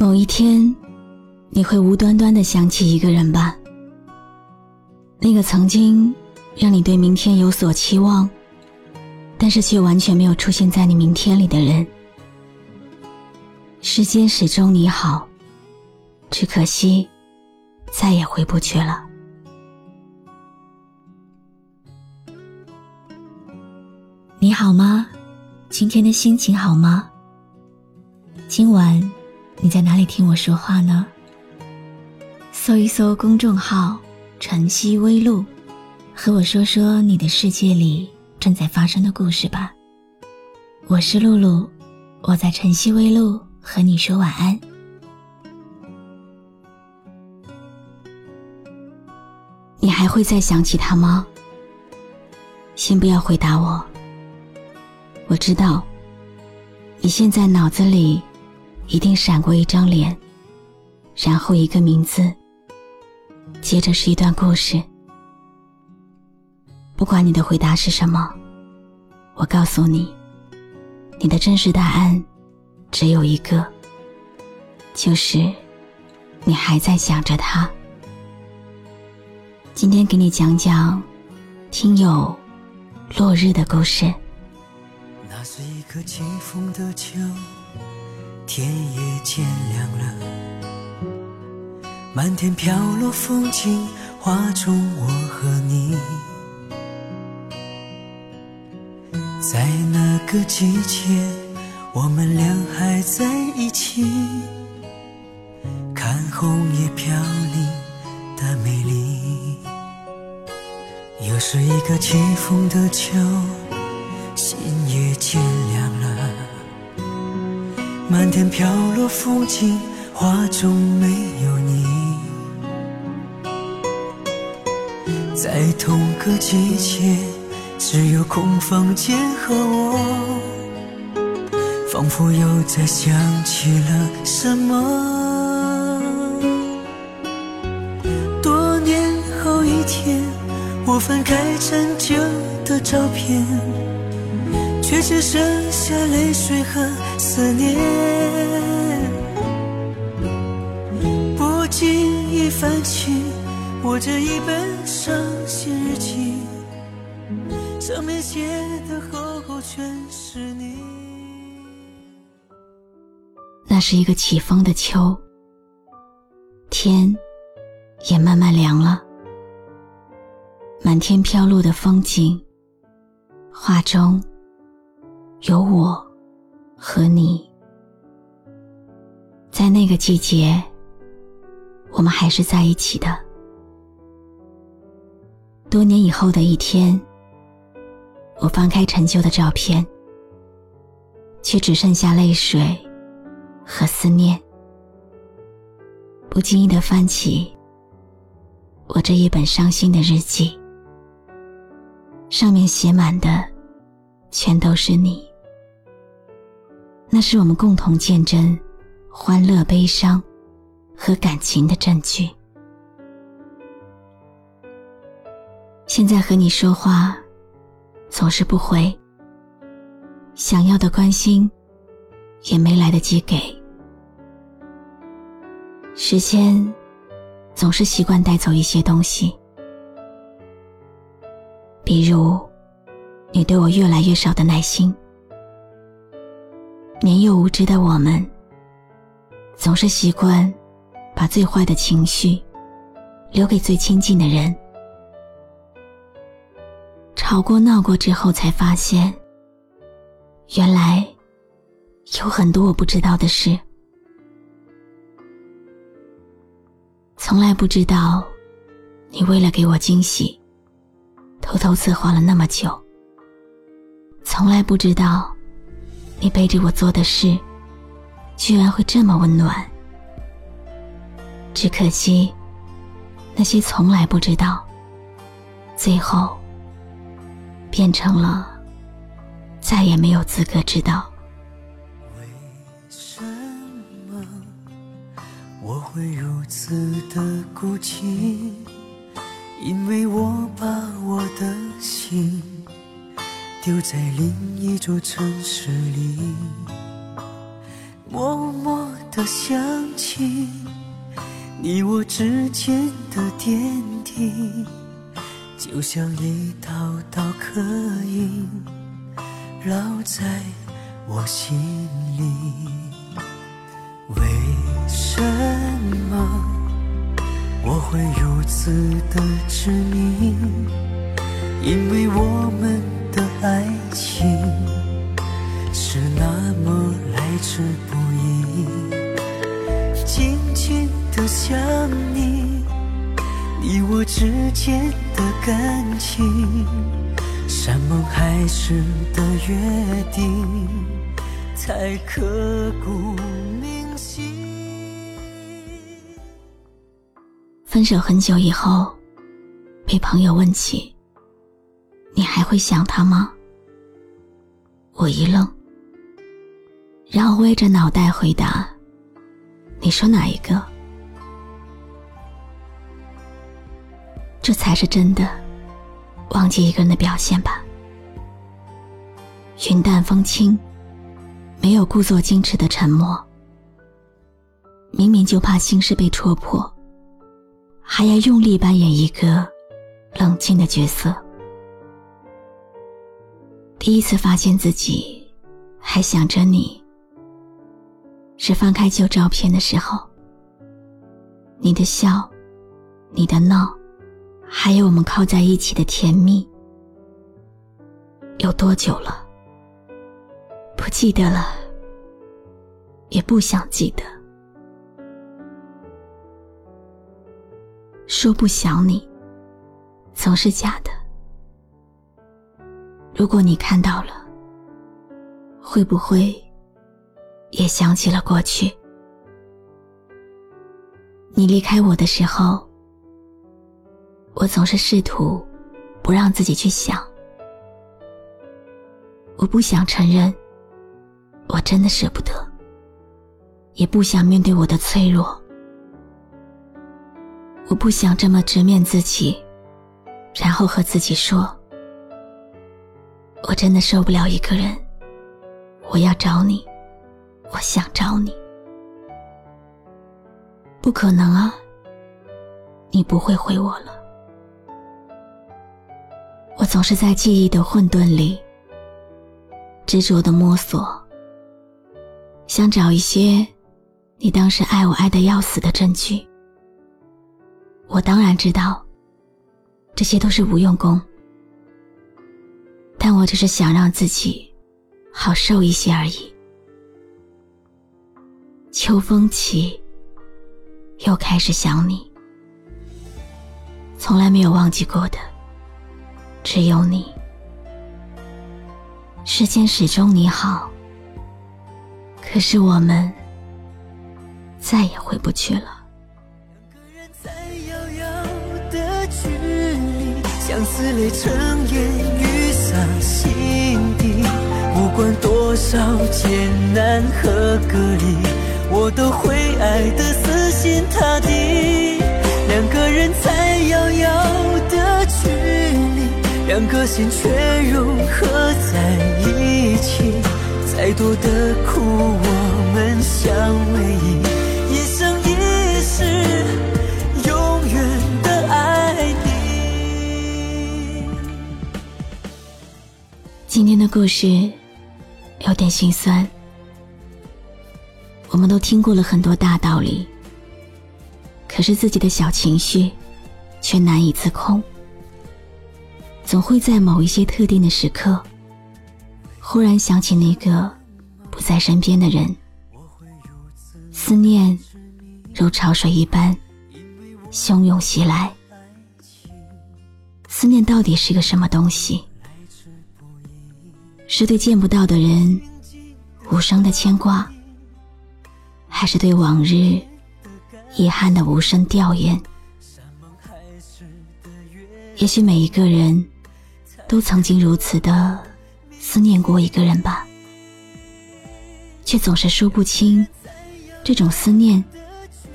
某一天，你会无端端的想起一个人吧？那个曾经让你对明天有所期望，但是却完全没有出现在你明天里的人。时间始终你好，只可惜再也回不去了。你好吗？今天的心情好吗？今晚你在哪里听我说话呢？搜一搜公众号“晨曦微露”，和我说说你的世界里正在发生的故事吧。我是露露，我在晨曦微露和你说晚安。你还会再想起他吗？先不要回答我。我知道，你现在脑子里一定闪过一张脸，然后一个名字，接着是一段故事。不管你的回答是什么，我告诉你，你的真实答案只有一个，就是你还在想着他。今天给你讲讲听友落日的故事。那是一个清风的秋，天也渐亮了，满天飘落风景画中我和你，在那个季节，我们俩还在一起，看红叶飘零的美丽。又是一个起风的秋。满天飘落风景画中没有你，在同个季节，只有空房间和我，仿佛又在想起了什么。多年后一天，我翻开陈旧的照片。却只剩下泪水和思念，不经意翻起我这一本伤心日记，上面写的厚厚全是你。那是一个起风的秋，天也慢慢凉了，满天飘落的风景，画中。有我和你，在那个季节，我们还是在一起的。多年以后的一天，我翻开陈旧的照片，却只剩下泪水和思念。不经意的翻起我这一本伤心的日记，上面写满的全都是你。那是我们共同见证欢乐、悲伤和感情的证据。现在和你说话，总是不回，想要的关心也没来得及给。时间总是习惯带走一些东西，比如你对我越来越少的耐心。年幼无知的我们，总是习惯把最坏的情绪留给最亲近的人。吵过闹过之后，才发现，原来有很多我不知道的事。从来不知道，你为了给我惊喜，偷偷策划了那么久。从来不知道。你背着我做的事，居然会这么温暖。只可惜，那些从来不知道，最后变成了再也没有资格知道。为什么我会如此的孤寂？因为我把我的心。丢在另一座城市里，默默的想起你我之间的点滴，就像一道道刻印，烙在我心里。为什么我会如此的执迷？因为我们的爱情是那么来之不易，紧紧的想你，你我之间的感情，山盟海誓的约定，才刻骨铭心。分手很久以后，被朋友问起。你还会想他吗？我一愣，然后歪着脑袋回答：“你说哪一个？这才是真的忘记一个人的表现吧。云淡风轻，没有故作矜持的沉默。明明就怕心事被戳破，还要用力扮演一个冷静的角色。”第一次发现自己还想着你，是翻开旧照片的时候。你的笑，你的闹，还有我们靠在一起的甜蜜，有多久了？不记得了，也不想记得。说不想你，总是假的。如果你看到了，会不会也想起了过去？你离开我的时候，我总是试图不让自己去想。我不想承认，我真的舍不得，也不想面对我的脆弱。我不想这么直面自己，然后和自己说。我真的受不了一个人，我要找你，我想找你，不可能啊！你不会回我了。我总是在记忆的混沌里执着的摸索，想找一些你当时爱我爱的要死的证据。我当然知道，这些都是无用功。但我只是想让自己好受一些而已。秋风起，又开始想你。从来没有忘记过的，只有你。世间始终你好，可是我们再也回不去了。相思泪成烟雨，管多少艰难和隔离，我都会爱得死心塌地。两个人在遥遥的距离，两颗心却融合在一起。再多的苦，我们相偎依，一生一世。今天的故事有点心酸。我们都听过了很多大道理，可是自己的小情绪却难以自控，总会在某一些特定的时刻，忽然想起那个不在身边的人，思念如潮水一般汹涌袭来。思念到底是个什么东西？是对见不到的人无声的牵挂，还是对往日遗憾的无声吊唁？也许每一个人都曾经如此的思念过一个人吧，却总是说不清这种思念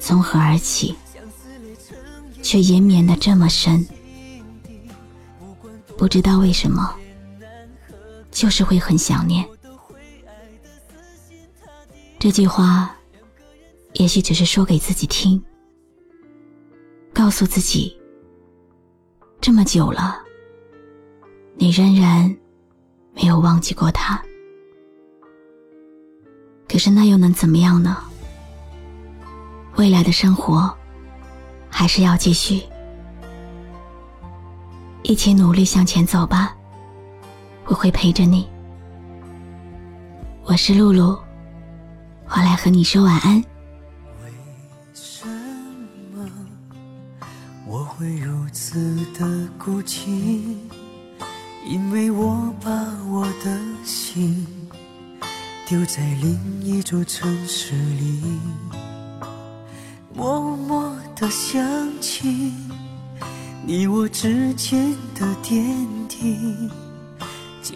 从何而起，却延绵的这么深，不知道为什么。就是会很想念，这句话，也许只是说给自己听，告诉自己，这么久了，你仍然没有忘记过他。可是那又能怎么样呢？未来的生活还是要继续，一起努力向前走吧。我会陪着你。我是露露，我来和你说晚安。为什么我会如此的孤寂？因为我把我的心丢在另一座城市里，默默的想起你我之间的点滴。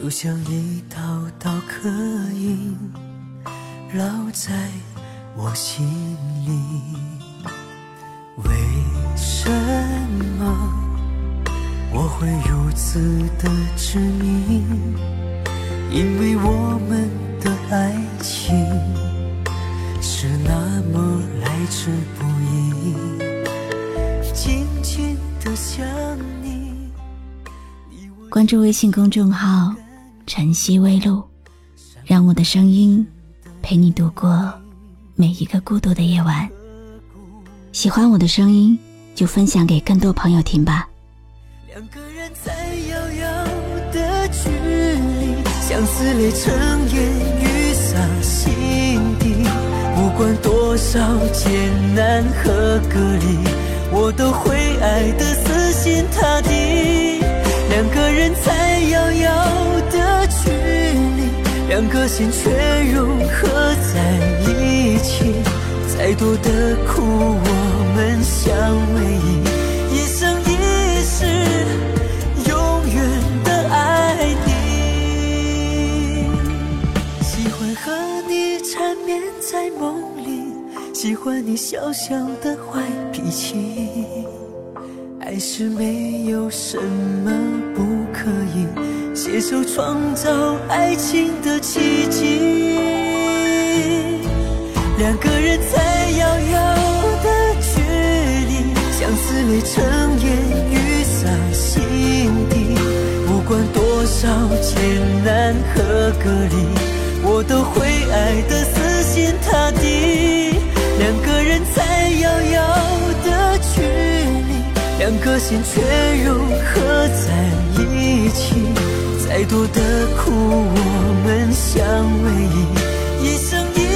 就像一道道刻印，烙在我心里。为什么我会如此的执迷？因为我们的爱情是那么来之不易，静静的想你。关注微信公众号“晨曦微露”，让我的声音陪你度过每一个孤独的夜晚。喜欢我的声音，就分享给更多朋友听吧。两个人在遥遥的距离，相思泪成烟雨洒心底。不管多少艰难和隔离，我都会爱得死心塌地。两个人在遥遥，两颗心却融合在一起。再多的苦，我们相偎依，一生一世，永远的爱你。喜欢和你缠绵在梦里，喜欢你小小的坏脾气。爱是没有什么不可以，携手创造爱情的奇迹。两个人在遥遥的距离，相思泪成烟雨洒心底。不管多少艰难和隔离，我都会爱得死心塌地。两个人在遥遥的距离。两颗心却融合在一起，再多的苦，我们相偎依，一生一。